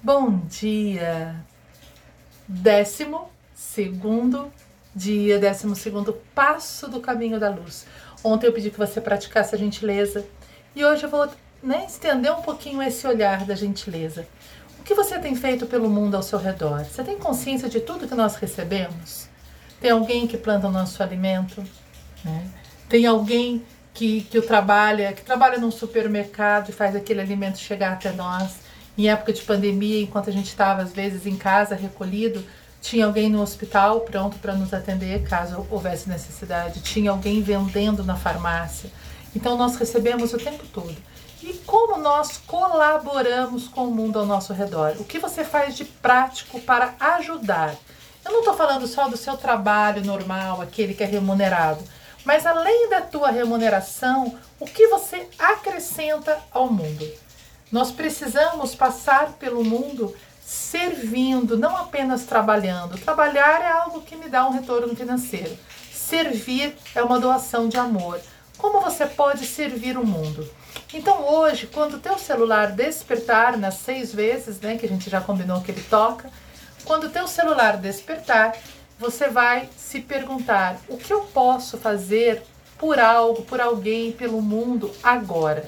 Bom dia! Décimo segundo dia, décimo segundo passo do caminho da luz. Ontem eu pedi que você praticasse a gentileza e hoje eu vou né, estender um pouquinho esse olhar da gentileza. O que você tem feito pelo mundo ao seu redor? Você tem consciência de tudo que nós recebemos? Tem alguém que planta o nosso alimento? Né? Tem alguém que, que o trabalha, que trabalha num supermercado e faz aquele alimento chegar até nós? Em época de pandemia, enquanto a gente estava às vezes em casa recolhido, tinha alguém no hospital pronto para nos atender caso houvesse necessidade, tinha alguém vendendo na farmácia. Então nós recebemos o tempo todo. E como nós colaboramos com o mundo ao nosso redor? O que você faz de prático para ajudar? Eu não estou falando só do seu trabalho normal, aquele que é remunerado, mas além da tua remuneração, o que você acrescenta ao mundo? Nós precisamos passar pelo mundo servindo, não apenas trabalhando. Trabalhar é algo que me dá um retorno financeiro. Servir é uma doação de amor. Como você pode servir o mundo? Então hoje, quando o teu celular despertar nas seis vezes, né, que a gente já combinou que ele toca, quando o teu celular despertar, você vai se perguntar: o que eu posso fazer por algo, por alguém, pelo mundo agora?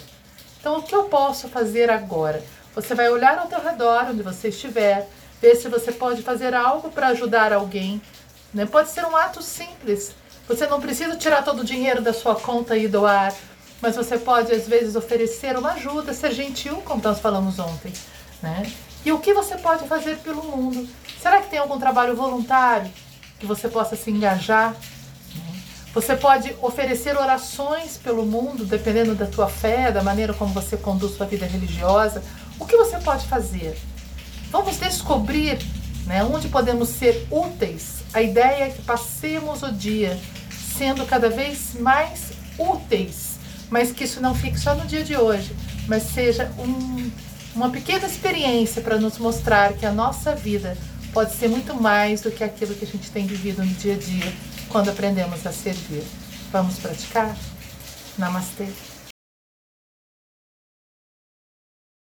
Então, o que eu posso fazer agora? Você vai olhar ao teu redor, onde você estiver, ver se você pode fazer algo para ajudar alguém. Né? Pode ser um ato simples. Você não precisa tirar todo o dinheiro da sua conta e doar, mas você pode, às vezes, oferecer uma ajuda, ser gentil, como nós falamos ontem. Né? E o que você pode fazer pelo mundo? Será que tem algum trabalho voluntário que você possa se engajar? Você pode oferecer orações pelo mundo, dependendo da tua fé, da maneira como você conduz sua vida religiosa. O que você pode fazer? Vamos descobrir né, onde podemos ser úteis. A ideia é que passemos o dia sendo cada vez mais úteis, mas que isso não fique só no dia de hoje, mas seja um, uma pequena experiência para nos mostrar que a nossa vida pode ser muito mais do que aquilo que a gente tem vivido no dia a dia quando aprendemos a servir. Vamos praticar? Namastê.